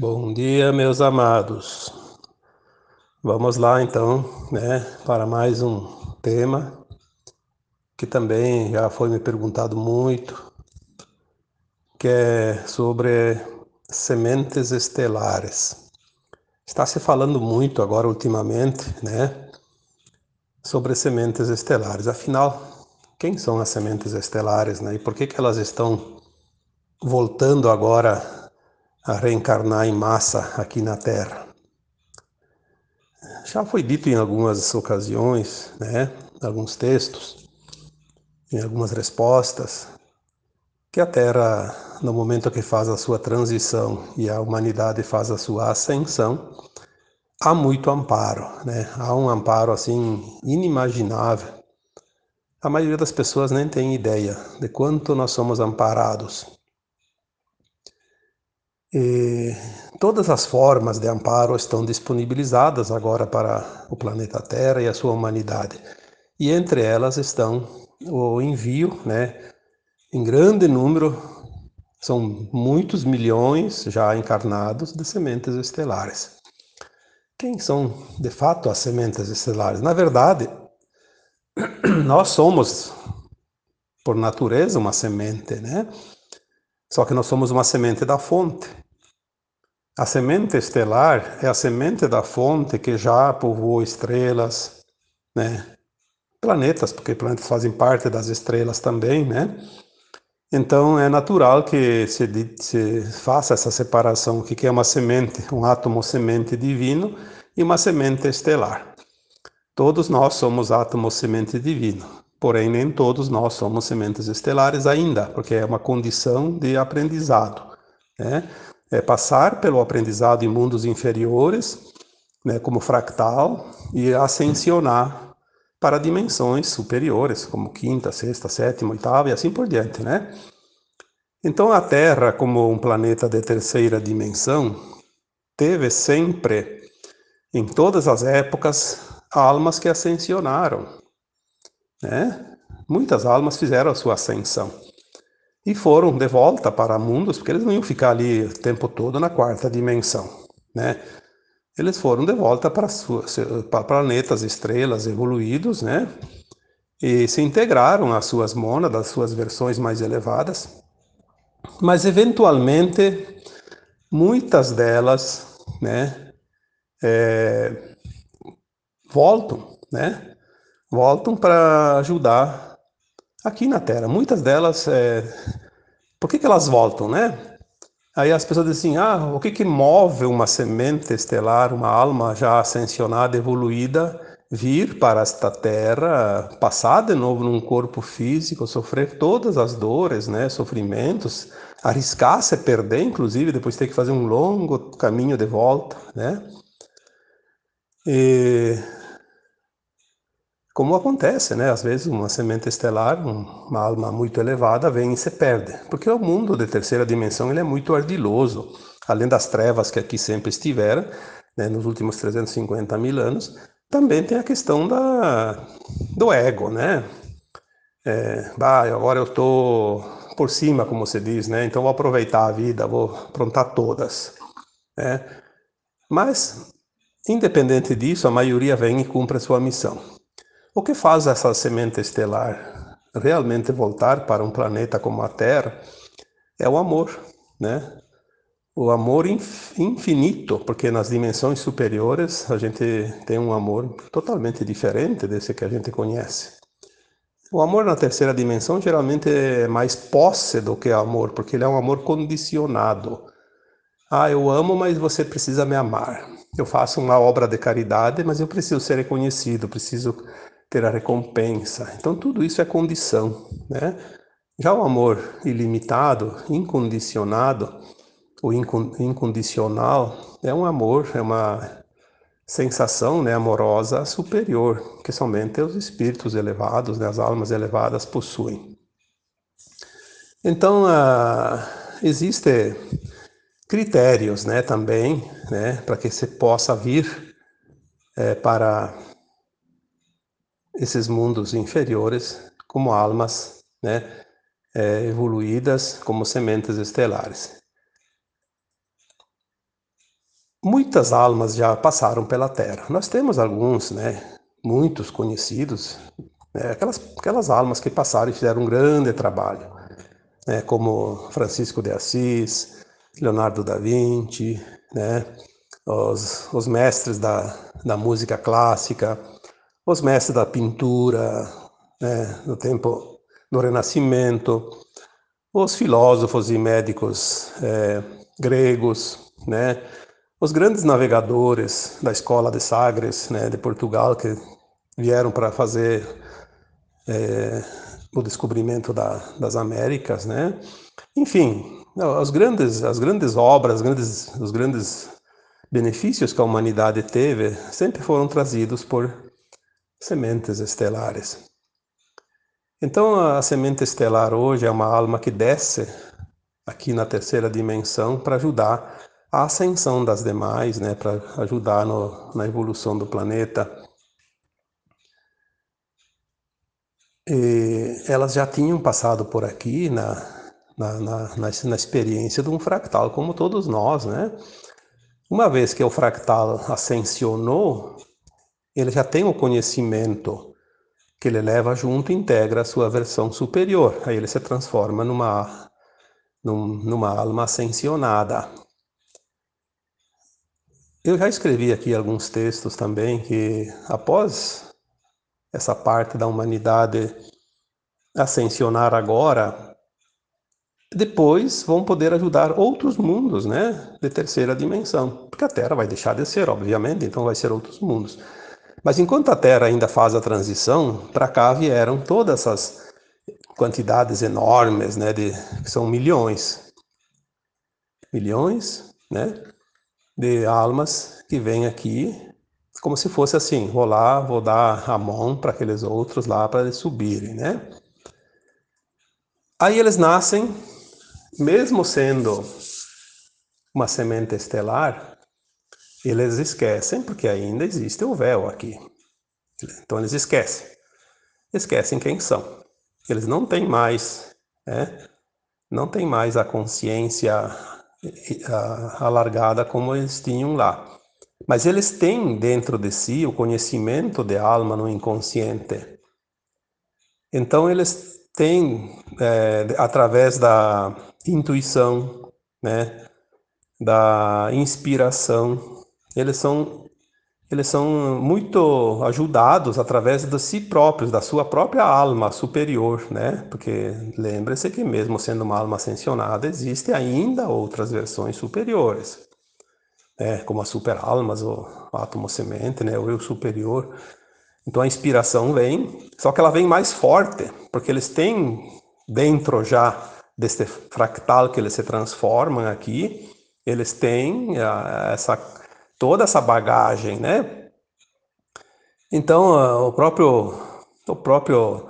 Bom dia, meus amados. Vamos lá então, né, para mais um tema que também já foi me perguntado muito, que é sobre sementes estelares. Está se falando muito agora ultimamente, né, sobre sementes estelares. Afinal, quem são as sementes estelares, né? E por que que elas estão voltando agora a reencarnar em massa aqui na Terra. Já foi dito em algumas ocasiões, né, alguns textos, em algumas respostas, que a Terra, no momento que faz a sua transição e a humanidade faz a sua ascensão, há muito amparo, né? Há um amparo assim inimaginável. A maioria das pessoas nem tem ideia de quanto nós somos amparados e todas as formas de amparo estão disponibilizadas agora para o planeta Terra e a sua humanidade. E entre elas estão o envio, né, em grande número, são muitos milhões já encarnados de sementes estelares. Quem são de fato as sementes estelares? Na verdade, nós somos, por natureza, uma semente, né? Só que nós somos uma semente da fonte. A semente estelar é a semente da fonte que já povoou estrelas, né? Planetas, porque planetas fazem parte das estrelas também, né? Então é natural que se, se faça essa separação, o que é uma semente, um átomo semente divino e uma semente estelar. Todos nós somos átomos semente divino. Porém, nem todos nós somos sementes estelares ainda, porque é uma condição de aprendizado. Né? É passar pelo aprendizado em mundos inferiores, né, como fractal, e ascensionar para dimensões superiores, como quinta, sexta, sétima, oitava e assim por diante. Né? Então, a Terra, como um planeta de terceira dimensão, teve sempre, em todas as épocas, almas que ascensionaram, né? Muitas almas fizeram a sua ascensão e foram de volta para mundos, porque eles não iam ficar ali o tempo todo na quarta dimensão, né? Eles foram de volta para, para planetas, estrelas evoluídos, né? E se integraram às suas mônadas, às suas versões mais elevadas. Mas, eventualmente, muitas delas, né? É, voltam, né? voltam para ajudar aqui na Terra. Muitas delas, é... por que, que elas voltam, né? Aí as pessoas dizem assim, ah, o que, que move uma semente estelar, uma alma já ascensionada, evoluída, vir para esta Terra, passar de novo num corpo físico, sofrer todas as dores, né, sofrimentos, arriscar-se a perder, inclusive, depois ter que fazer um longo caminho de volta, né? E como acontece, né? Às vezes uma semente estelar, uma alma muito elevada, vem e se perde. Porque o mundo de terceira dimensão ele é muito ardiloso. Além das trevas que aqui sempre estiveram, né, nos últimos 350 mil anos, também tem a questão da, do ego, né? É, bah, agora eu estou por cima, como se diz, né? Então vou aproveitar a vida, vou aprontar todas. Né? Mas, independente disso, a maioria vem e cumpre a sua missão. O que faz essa semente estelar realmente voltar para um planeta como a Terra é o amor, né? O amor infinito, porque nas dimensões superiores a gente tem um amor totalmente diferente desse que a gente conhece. O amor na terceira dimensão geralmente é mais posse do que amor, porque ele é um amor condicionado. Ah, eu amo, mas você precisa me amar. Eu faço uma obra de caridade, mas eu preciso ser reconhecido, preciso ter a recompensa. Então tudo isso é condição, né? Já o amor ilimitado, incondicionado, o incondicional é um amor, é uma sensação né, amorosa superior, que somente os espíritos elevados, né, as almas elevadas possuem. Então, uh, existem critérios né, também né, para que se possa vir é, para esses mundos inferiores como almas né, é, evoluídas como sementes estelares. muitas almas já passaram pela Terra. Nós temos alguns, né, muitos conhecidos, né, aquelas, aquelas almas que passaram e fizeram um grande trabalho, né, como Francisco de Assis, Leonardo da Vinci, né, os, os mestres da, da música clássica, os mestres da pintura, né, no tempo do Renascimento, os filósofos e médicos é, gregos, né, os grandes navegadores da escola de Sagres, né, de Portugal, que vieram para fazer é, o descobrimento da, das Américas, né? Enfim, as grandes, as grandes obras, as grandes, os grandes benefícios que a humanidade teve sempre foram trazidos por sementes estelares. Então, a semente estelar hoje é uma alma que desce aqui na terceira dimensão para ajudar a ascensão das demais, né, para ajudar no, na evolução do planeta. E elas já tinham passado por aqui na, na, na, na, experiência de um fractal, como todos nós, né? Uma vez que o fractal ascensionou, ele já tem o conhecimento que ele leva junto e integra a sua versão superior. Aí ele se transforma numa, numa alma ascensionada. Eu já escrevi aqui alguns textos também que, após essa parte da humanidade ascensionar agora, depois vão poder ajudar outros mundos, né, de terceira dimensão, porque a Terra vai deixar de ser, obviamente, então vai ser outros mundos. Mas enquanto a Terra ainda faz a transição, para cá vieram todas essas quantidades enormes, né, de que são milhões, milhões, né, de almas que vêm aqui, como se fosse assim, vou lá, vou dar a mão para aqueles outros lá para eles subirem, né? Aí eles nascem, mesmo sendo uma semente estelar, eles esquecem, porque ainda existe o véu aqui. Então eles esquecem. Esquecem quem são. Eles não têm mais, né? não têm mais a consciência alargada como eles tinham lá. Mas eles têm dentro de si o conhecimento de alma no inconsciente. Então eles têm, é, através da intuição, né, da inspiração, eles são eles são muito ajudados através de si próprios, da sua própria alma superior, né? Porque lembre-se que mesmo sendo uma alma ascensionada, existe ainda outras versões superiores, né? Como as super-almas, o átomo semente, né? O eu superior. Então a inspiração vem, só que ela vem mais forte, porque eles têm dentro já deste fractal que eles se transformam aqui, eles têm ah, essa toda essa bagagem, né? Então, o próprio o próprio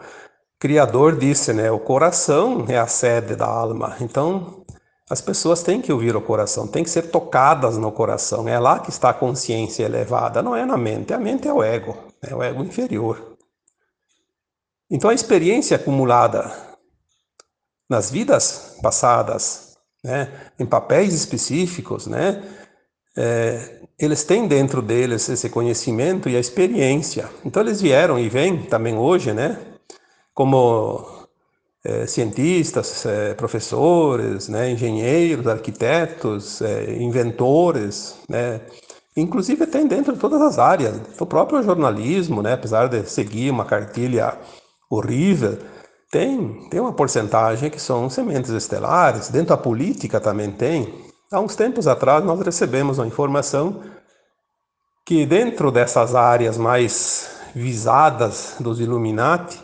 criador disse, né, o coração é a sede da alma. Então, as pessoas têm que ouvir o coração, têm que ser tocadas no coração. É lá que está a consciência elevada, não é na mente. A mente é o ego, é o ego inferior. Então, a experiência acumulada nas vidas passadas, né, em papéis específicos, né, é, eles têm dentro deles esse conhecimento e a experiência. Então eles vieram e vêm também hoje, né? Como é, cientistas, é, professores, né? engenheiros, arquitetos, é, inventores, né? Inclusive tem dentro de todas as áreas, o próprio jornalismo, né? Apesar de seguir uma cartilha horrível, tem, tem uma porcentagem que são sementes estelares. Dentro da política também tem. Há uns tempos atrás, nós recebemos uma informação que, dentro dessas áreas mais visadas dos Illuminati,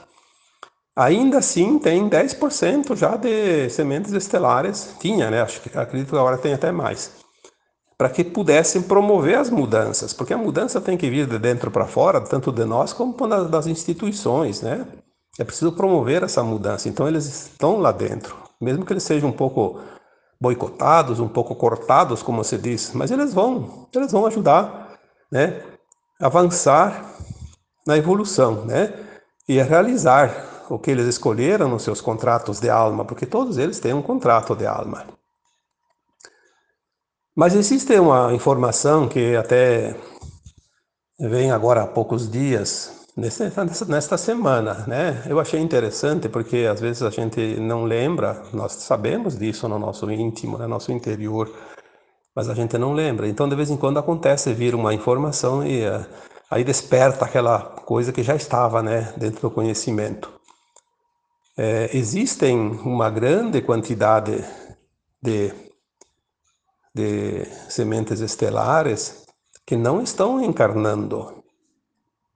ainda assim tem 10% já de sementes estelares. Tinha, né? Acho que acredito que agora tem até mais. Para que pudessem promover as mudanças, porque a mudança tem que vir de dentro para fora, tanto de nós como das instituições, né? É preciso promover essa mudança. Então eles estão lá dentro, mesmo que eles sejam um pouco boicotados, um pouco cortados, como se diz, mas eles vão, eles vão ajudar, né, avançar na evolução, né, e a realizar o que eles escolheram nos seus contratos de alma, porque todos eles têm um contrato de alma. Mas existe uma informação que até vem agora há poucos dias, nesta, semana, né? Eu achei interessante porque às vezes a gente não lembra, nós sabemos disso no nosso íntimo, no nosso interior, mas a gente não lembra. Então, de vez em quando acontece vir uma informação e uh, aí desperta aquela coisa que já estava, né, dentro do conhecimento. É, existem uma grande quantidade de, de sementes estelares que não estão encarnando.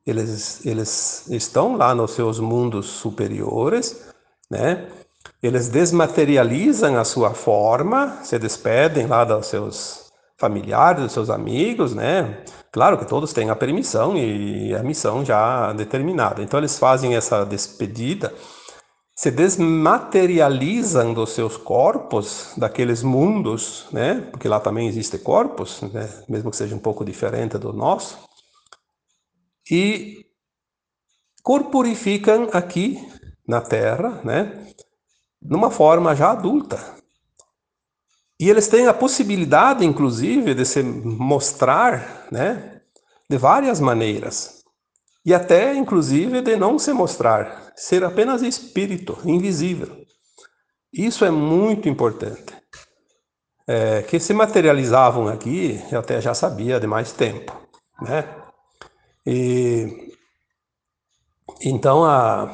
Eles, eles estão lá nos seus mundos superiores, né? Eles desmaterializam a sua forma, se despedem lá dos seus familiares, dos seus amigos, né? Claro que todos têm a permissão e a missão já determinada. Então eles fazem essa despedida, se desmaterializam dos seus corpos, daqueles mundos, né? Porque lá também existem corpos, né? Mesmo que seja um pouco diferente do nosso. E corporificam aqui na Terra, né? numa forma já adulta. E eles têm a possibilidade, inclusive, de se mostrar né, de várias maneiras. E até, inclusive, de não se mostrar, ser apenas espírito, invisível. Isso é muito importante. É, que se materializavam aqui, eu até já sabia de mais tempo. Né? E, então, a,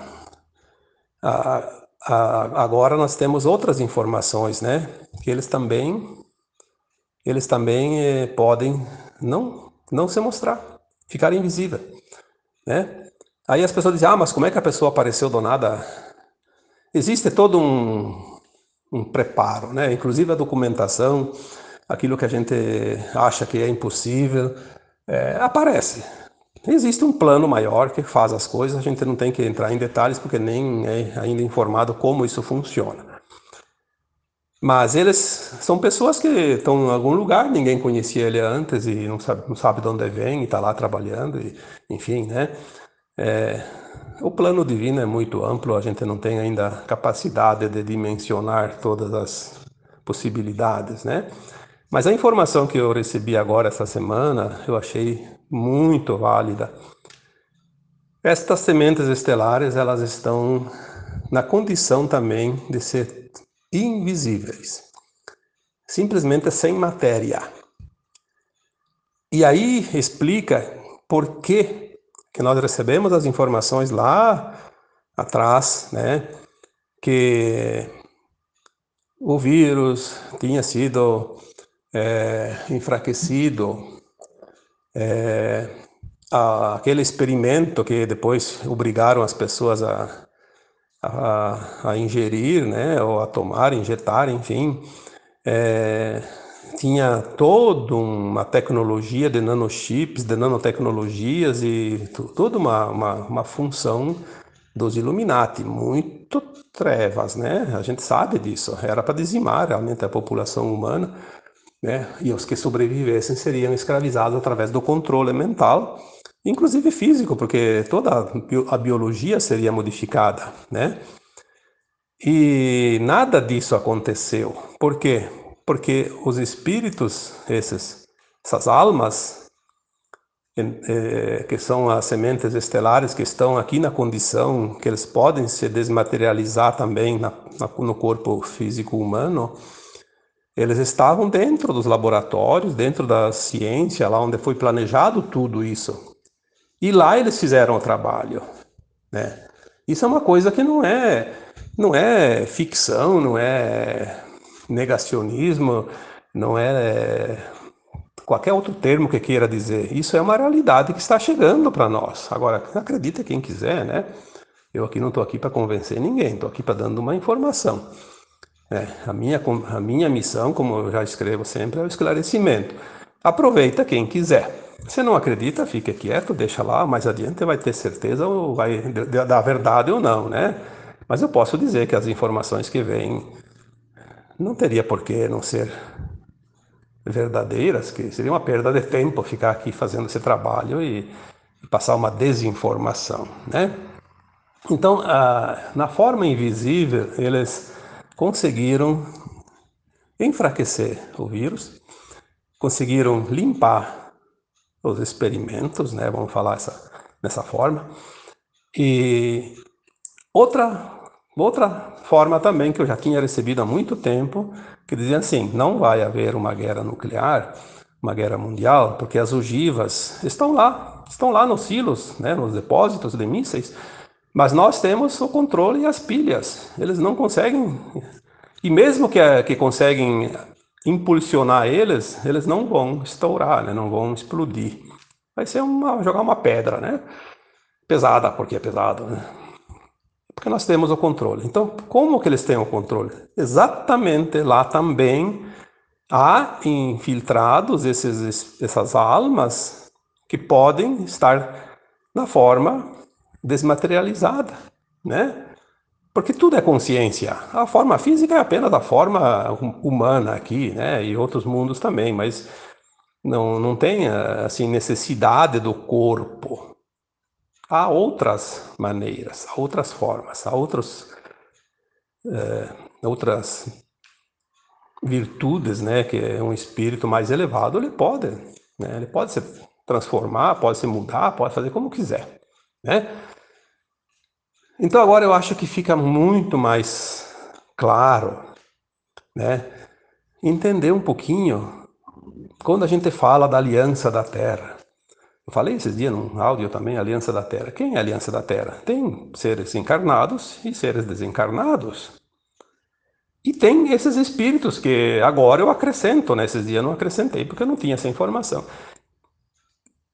a agora nós temos outras informações, né? Que eles também, eles também eh, podem não, não se mostrar, ficar invisível, né? Aí as pessoas dizem, ah, mas como é que a pessoa apareceu do nada? Existe todo um, um preparo, né? Inclusive a documentação, aquilo que a gente acha que é impossível, é, aparece. Existe um plano maior que faz as coisas, a gente não tem que entrar em detalhes porque nem é ainda informado como isso funciona. Mas eles são pessoas que estão em algum lugar, ninguém conhecia ele antes e não sabe, não sabe de onde vem e está lá trabalhando, e, enfim, né? É, o plano divino é muito amplo, a gente não tem ainda capacidade de dimensionar todas as possibilidades, né? Mas a informação que eu recebi agora essa semana, eu achei muito válida. Estas sementes estelares, elas estão na condição também de ser invisíveis, simplesmente sem matéria. E aí explica por que que nós recebemos as informações lá atrás, né, que o vírus tinha sido é, enfraquecido é, aquele experimento que depois obrigaram as pessoas a, a, a ingerir, né, ou a tomar, injetar, enfim, é, tinha toda uma tecnologia de nanochips, de nanotecnologias e toda uma, uma, uma função dos Illuminati, muito trevas, né? A gente sabe disso. Era para dizimar realmente a população humana né? E os que sobrevivessem seriam escravizados através do controle mental, inclusive físico, porque toda a biologia seria modificada, né? E nada disso aconteceu. Por quê? Porque os espíritos, esses, essas almas, eh, que são as sementes estelares que estão aqui na condição que eles podem se desmaterializar também na, no corpo físico humano, eles estavam dentro dos laboratórios, dentro da ciência, lá onde foi planejado tudo isso. E lá eles fizeram o trabalho, né? Isso é uma coisa que não é não é ficção, não é negacionismo, não é qualquer outro termo que queira dizer. Isso é uma realidade que está chegando para nós. Agora, acredita quem quiser, né? Eu aqui não estou aqui para convencer ninguém, estou aqui para dando uma informação. É, a, minha, a minha missão, como eu já escrevo sempre, é o esclarecimento. Aproveita quem quiser. Se não acredita, fique quieto, deixa lá, mais adiante vai ter certeza ou vai dar verdade ou não, né? Mas eu posso dizer que as informações que vêm não teria por que não ser verdadeiras, que seria uma perda de tempo ficar aqui fazendo esse trabalho e, e passar uma desinformação, né? Então, na forma invisível, eles conseguiram enfraquecer o vírus conseguiram limpar os experimentos, né? Vamos falar essa, dessa forma. E outra outra forma também que eu já tinha recebido há muito tempo, que dizia assim: não vai haver uma guerra nuclear, uma guerra mundial, porque as ogivas estão lá, estão lá nos silos, né, nos depósitos de mísseis, mas nós temos o controle e as pilhas. Eles não conseguem, e mesmo que, que conseguem impulsionar eles, eles não vão estourar, né, não vão explodir. Vai ser uma, jogar uma pedra, né? Pesada, porque é pesado, né? Porque nós temos o controle. Então, como que eles têm o controle? Exatamente lá também há infiltrados esses, essas almas que podem estar na forma desmaterializada, né? Porque tudo é consciência. A forma física é apenas a forma humana aqui, né? E outros mundos também, mas não, não tem assim necessidade do corpo. Há outras maneiras, há outras formas, há outros, é, outras virtudes, né? Que um espírito mais elevado, ele pode, né? Ele pode se transformar, pode se mudar, pode fazer como quiser, né? Então agora eu acho que fica muito mais claro, né? Entender um pouquinho quando a gente fala da aliança da Terra. Eu falei esses dias num áudio também, Aliança da Terra. Quem é Aliança da Terra? Tem seres encarnados e seres desencarnados. E tem esses espíritos que agora eu acrescento, nesses né? dias eu não acrescentei porque eu não tinha essa informação.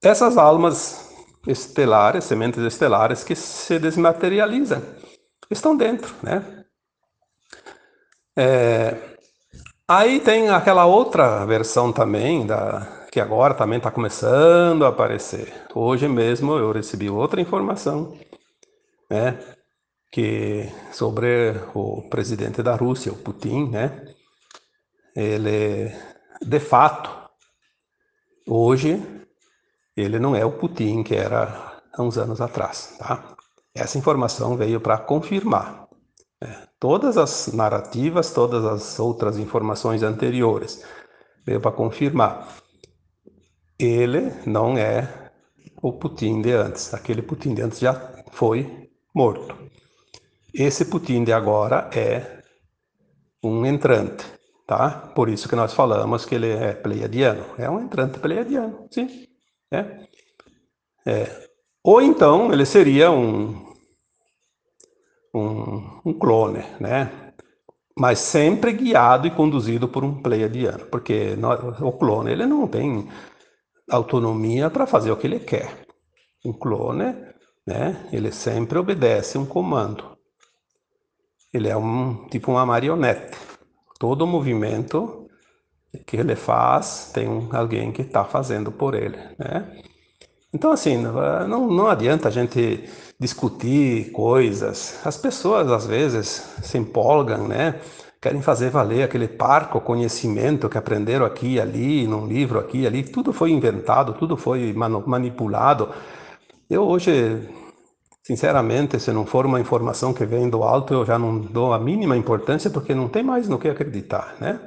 Essas almas estelares, sementes estelares que se desmaterializam. Estão dentro, né? É, aí tem aquela outra versão também, da, que agora também está começando a aparecer. Hoje mesmo eu recebi outra informação, né? Que sobre o presidente da Rússia, o Putin, né? Ele, de fato, hoje ele não é o Putin que era há uns anos atrás, tá? Essa informação veio para confirmar. Né? Todas as narrativas, todas as outras informações anteriores veio para confirmar. Ele não é o Putin de antes. Aquele Putin de antes já foi morto. Esse Putin de agora é um entrante, tá? Por isso que nós falamos que ele é pleiadiano. É um entrante pleiadiano, sim. Né? É. Ou então ele seria um, um, um, clone, né? mas sempre guiado e conduzido por um pleiadiano, porque o clone ele não tem autonomia para fazer o que ele quer. Um clone, né? ele sempre obedece um comando. Ele é um tipo uma marionete. Todo movimento que ele faz, tem alguém que está fazendo por ele, né? Então, assim, não, não adianta a gente discutir coisas. As pessoas, às vezes, se empolgam, né? Querem fazer valer aquele parco conhecimento que aprenderam aqui e ali, num livro aqui e ali. Tudo foi inventado, tudo foi manipulado. Eu hoje, sinceramente, se não for uma informação que vem do alto, eu já não dou a mínima importância, porque não tem mais no que acreditar, né?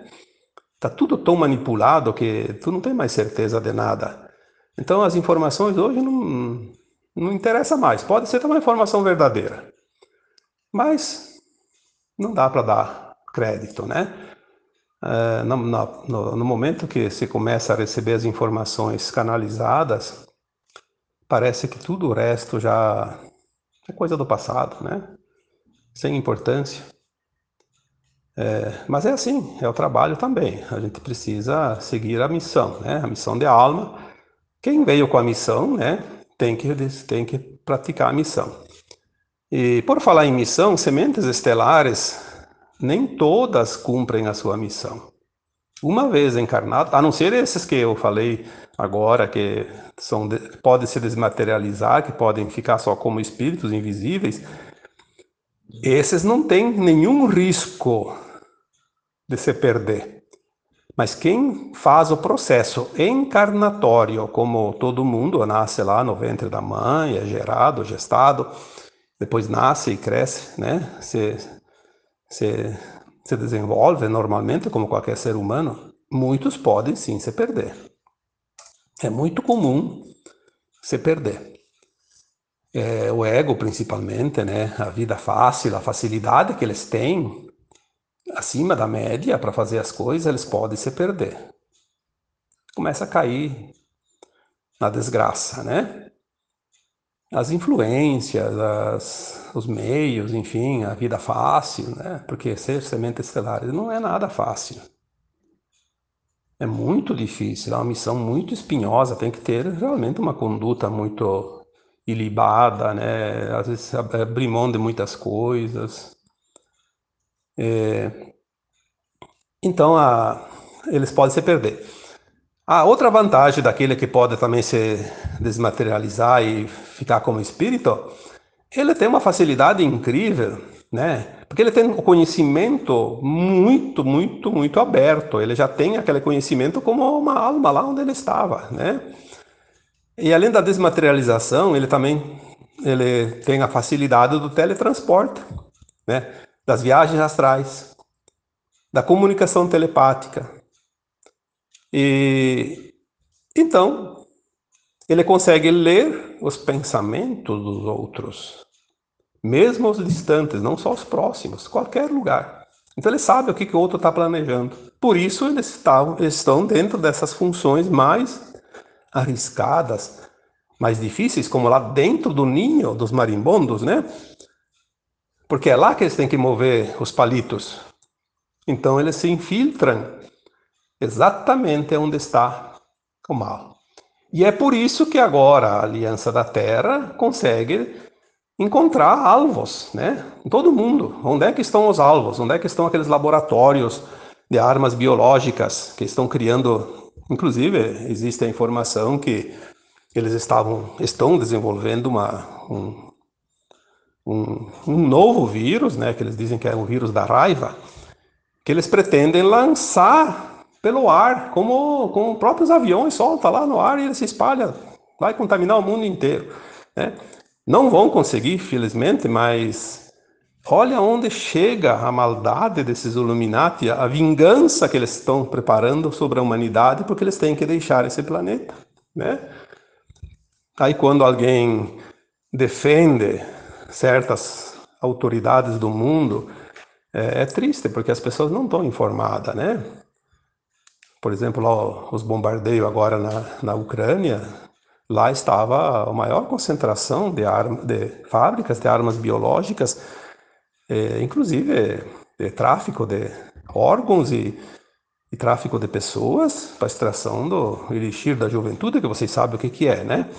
Está tudo tão manipulado que tu não tem mais certeza de nada. Então as informações hoje não, não interessa mais. Pode ser uma informação verdadeira, mas não dá para dar crédito, né? É, no, no, no, momento que se começa a receber as informações canalizadas, parece que tudo o resto já é coisa do passado, né? Sem importância. É, mas é assim, é o trabalho também. A gente precisa seguir a missão, né? A missão de alma. Quem veio com a missão, né? Tem que, tem que praticar a missão. E por falar em missão, sementes estelares, nem todas cumprem a sua missão. Uma vez encarnado, a não ser esses que eu falei agora, que são, podem se desmaterializar, que podem ficar só como espíritos invisíveis, esses não têm nenhum risco de se perder. Mas quem faz o processo encarnatório, como todo mundo nasce lá no ventre da mãe, é gerado, gestado, depois nasce e cresce, né? Se, se, se desenvolve normalmente como qualquer ser humano, muitos podem sim se perder. É muito comum se perder. É, o ego, principalmente, né? A vida fácil, a facilidade que eles têm acima da média para fazer as coisas, eles podem se perder. Começa a cair na desgraça, né? As influências, as, os meios, enfim, a vida fácil, né? Porque ser semente estelar não é nada fácil. É muito difícil, é uma missão muito espinhosa, tem que ter realmente uma conduta muito ilibada, né? Às vezes abrir mão de muitas coisas. É... Então, a... eles podem se perder. A outra vantagem daquele que pode também se desmaterializar e ficar como espírito, ele tem uma facilidade incrível, né? Porque ele tem um conhecimento muito, muito, muito aberto. Ele já tem aquele conhecimento como uma alma lá onde ele estava, né? E além da desmaterialização, ele também ele tem a facilidade do teletransporte, né? Das viagens astrais, da comunicação telepática, e então ele consegue ler os pensamentos dos outros, mesmo os distantes, não só os próximos, qualquer lugar. Então ele sabe o que, que o outro está planejando. Por isso eles estão, estão dentro dessas funções mais arriscadas, mais difíceis, como lá dentro do ninho dos marimbondos, né? Porque é lá que eles têm que mover os palitos. Então eles se infiltram exatamente onde está o mal. E é por isso que agora a Aliança da Terra consegue encontrar alvos, né? Em todo mundo. Onde é que estão os alvos? Onde é que estão aqueles laboratórios de armas biológicas que estão criando? Inclusive, existe a informação que eles estavam, estão desenvolvendo uma, um, um, um novo vírus, né? Que eles dizem que é o vírus da raiva, que eles pretendem lançar pelo ar, como, como próprios aviões solta lá no ar e ele se espalha, vai contaminar o mundo inteiro. Né? Não vão conseguir, felizmente, mas olha onde chega a maldade desses Illuminati, a vingança que eles estão preparando sobre a humanidade, porque eles têm que deixar esse planeta. Né? Aí quando alguém defende certas autoridades do mundo, é, é triste, porque as pessoas não estão informadas, né? Por exemplo, lá, os bombardeios agora na, na Ucrânia, lá estava a maior concentração de, arma, de fábricas de armas biológicas, é, inclusive de tráfico de órgãos e, e tráfico de pessoas para extração do elixir da juventude, que vocês sabem o que, que é, né?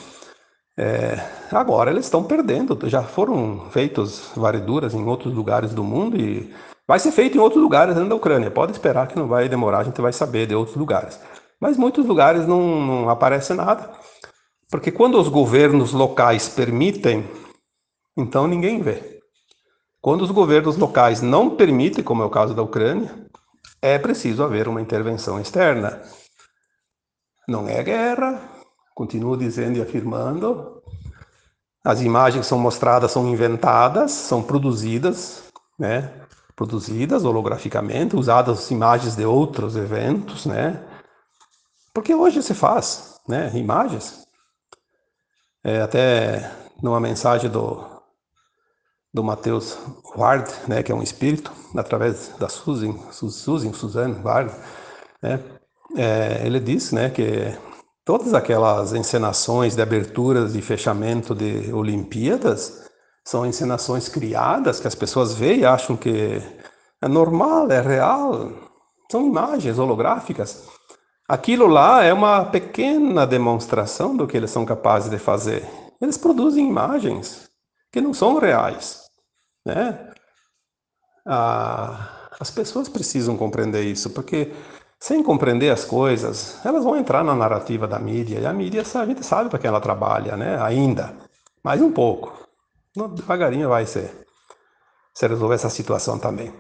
É, agora eles estão perdendo, já foram feitos variduras em outros lugares do mundo e Vai ser feito em outros lugares dentro da Ucrânia. Pode esperar que não vai demorar, a gente vai saber de outros lugares. Mas muitos lugares não, não aparece nada. Porque quando os governos locais permitem, então ninguém vê. Quando os governos locais não permitem, como é o caso da Ucrânia, é preciso haver uma intervenção externa. Não é guerra, continuo dizendo e afirmando. As imagens que são mostradas são inventadas, são produzidas, né? produzidas holograficamente, usadas imagens de outros eventos, né? Porque hoje se faz, né? Imagens. É, até numa mensagem do do Mateus Ward, né, que é um espírito, através da Susan, Susan, Suzanne Ward, né, é, ele disse, né, que todas aquelas encenações de aberturas e fechamento de Olimpíadas são encenações criadas que as pessoas veem e acham que é normal, é real. São imagens holográficas. Aquilo lá é uma pequena demonstração do que eles são capazes de fazer. Eles produzem imagens que não são reais, né? Ah, as pessoas precisam compreender isso, porque sem compreender as coisas, elas vão entrar na narrativa da mídia, e a mídia, a gente sabe para quem ela trabalha, né? Ainda, mais um pouco devagarinho vai se, se resolver essa situação também.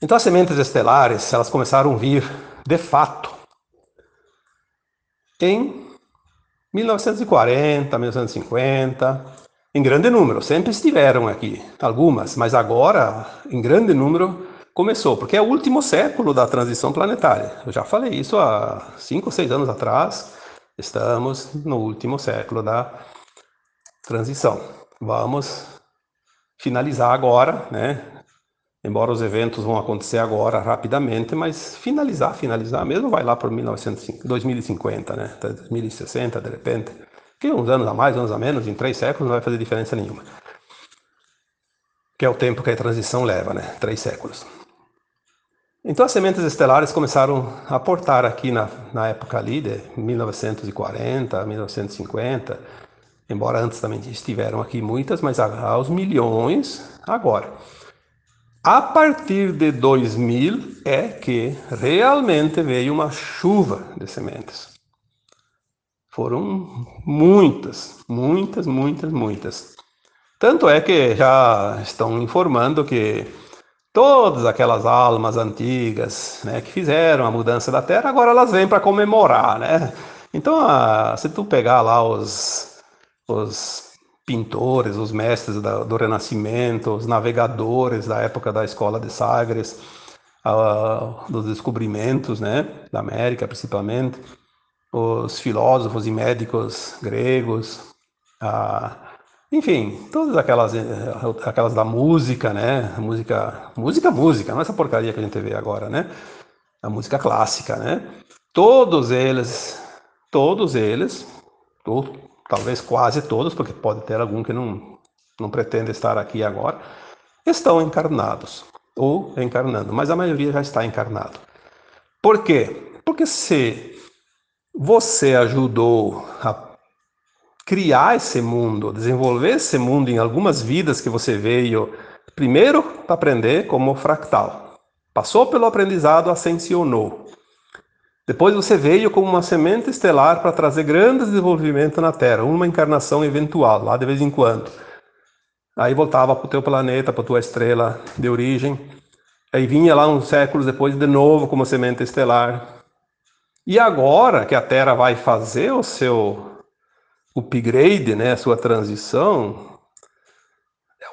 Então as sementes estelares, elas começaram a vir, de fato, em 1940, 1950, em grande número. Sempre estiveram aqui, algumas, mas agora, em grande número, começou, porque é o último século da transição planetária. Eu já falei isso há cinco ou seis anos atrás. Estamos no último século da transição. Vamos finalizar agora, né? Embora os eventos vão acontecer agora rapidamente, mas finalizar, finalizar mesmo vai lá para 2050, né? 2060 de repente. Que uns anos a mais, uns a menos, em três séculos não vai fazer diferença nenhuma. Que é o tempo que a transição leva, né? Três séculos. Então as sementes estelares começaram a aportar aqui na, na época ali de 1940, 1950, embora antes também estiveram aqui muitas, mas aos milhões agora. A partir de 2000 é que realmente veio uma chuva de sementes. Foram muitas, muitas, muitas, muitas. Tanto é que já estão informando que todas aquelas almas antigas né, que fizeram a mudança da Terra, agora elas vêm para comemorar, né? Então, a, se tu pegar lá os, os pintores, os mestres da, do Renascimento, os navegadores da época da Escola de Sagres, dos descobrimentos né, da América, principalmente, os filósofos e médicos gregos, enfim, todas aquelas, eh, aquelas da música, né? Música, música, música, não essa porcaria que a gente vê agora, né? A música clássica, né? Todos eles, todos eles, ou talvez quase todos, porque pode ter algum que não, não pretende estar aqui agora, estão encarnados ou encarnando, mas a maioria já está encarnado. Por quê? Porque se você ajudou a criar esse mundo, desenvolver esse mundo em algumas vidas que você veio primeiro para aprender como fractal. Passou pelo aprendizado, ascensionou. Depois você veio como uma semente estelar para trazer grande desenvolvimento na Terra, uma encarnação eventual, lá de vez em quando. Aí voltava para o teu planeta, para a tua estrela de origem. Aí vinha lá uns séculos depois de novo como semente estelar. E agora que a Terra vai fazer o seu upgrade, né, a sua transição,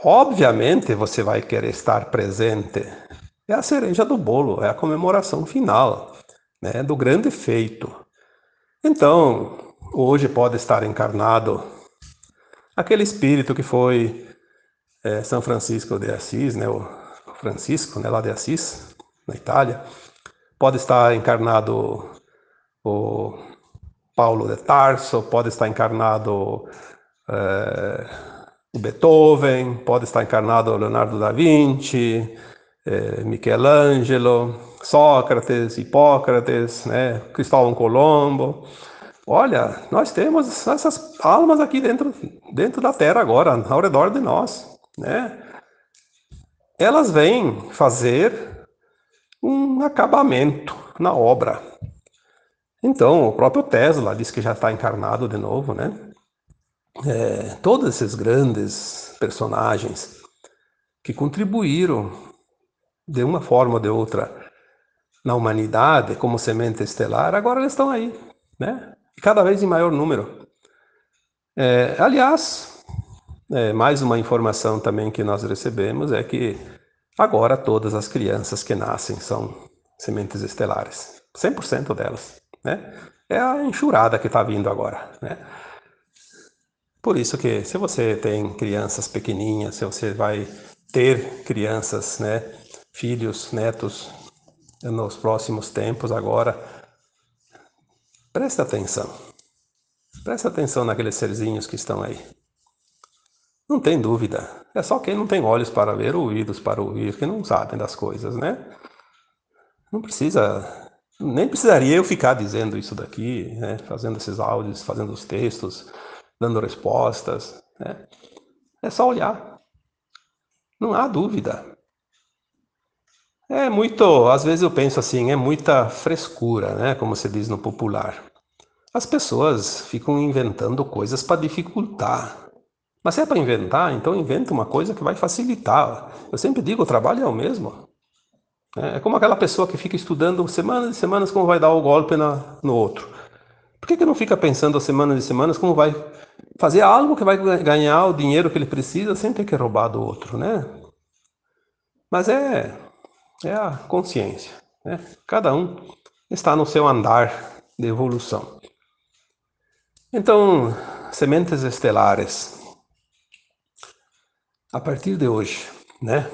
obviamente você vai querer estar presente. É a cereja do bolo, é a comemoração final, né, do grande feito. Então, hoje pode estar encarnado aquele espírito que foi é, São Francisco de Assis, né, o Francisco, né, lá de Assis, na Itália. Pode estar encarnado o Paulo de Tarso, pode estar encarnado é, Beethoven, pode estar encarnado Leonardo da Vinci, é, Michelangelo, Sócrates, Hipócrates, né, Cristóvão Colombo. Olha, nós temos essas almas aqui dentro, dentro da Terra agora, ao redor de nós, né? Elas vêm fazer um acabamento na obra, então, o próprio Tesla diz que já está encarnado de novo, né? É, todos esses grandes personagens que contribuíram de uma forma ou de outra na humanidade como semente estelar, agora eles estão aí, né? E cada vez em maior número. É, aliás, é, mais uma informação também que nós recebemos é que agora todas as crianças que nascem são sementes estelares, 100% delas. Né? É a enxurrada que está vindo agora. Né? Por isso que se você tem crianças pequenininhas, se você vai ter crianças, né, filhos, netos nos próximos tempos agora, preste atenção. Preste atenção naqueles serzinhos que estão aí. Não tem dúvida. É só quem não tem olhos para ver, ouvidos para ouvir, que não sabem das coisas, né? Não precisa nem precisaria eu ficar dizendo isso daqui, né? fazendo esses áudios, fazendo os textos, dando respostas. Né? É só olhar. Não há dúvida. É muito, às vezes eu penso assim, é muita frescura, né? Como se diz no popular. As pessoas ficam inventando coisas para dificultar. Mas se é para inventar, então inventa uma coisa que vai facilitar. Eu sempre digo, o trabalho é o mesmo. É, é como aquela pessoa que fica estudando semanas e semanas como vai dar o golpe na, no outro. Por que, que não fica pensando semanas e semanas como vai fazer algo que vai ganhar o dinheiro que ele precisa sem ter que roubar do outro, né? Mas é é a consciência. Né? Cada um está no seu andar de evolução. Então, sementes estelares, a partir de hoje, né?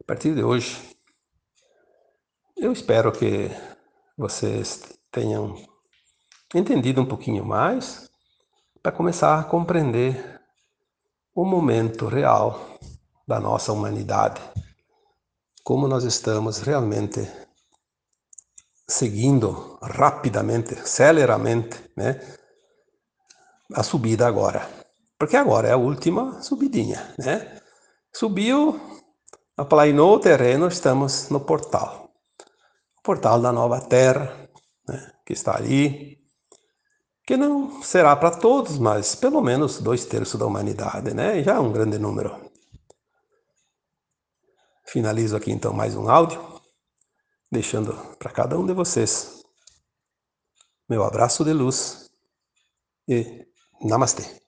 A partir de hoje, eu espero que vocês tenham entendido um pouquinho mais para começar a compreender o momento real da nossa humanidade, como nós estamos realmente seguindo rapidamente, celeramente, né, a subida agora. Porque agora é a última subidinha, né? Subiu, aplainou o terreno, estamos no portal. Portal da nova terra, né, que está ali, que não será para todos, mas pelo menos dois terços da humanidade, né? Já é um grande número. Finalizo aqui então mais um áudio, deixando para cada um de vocês meu abraço de luz e namastê.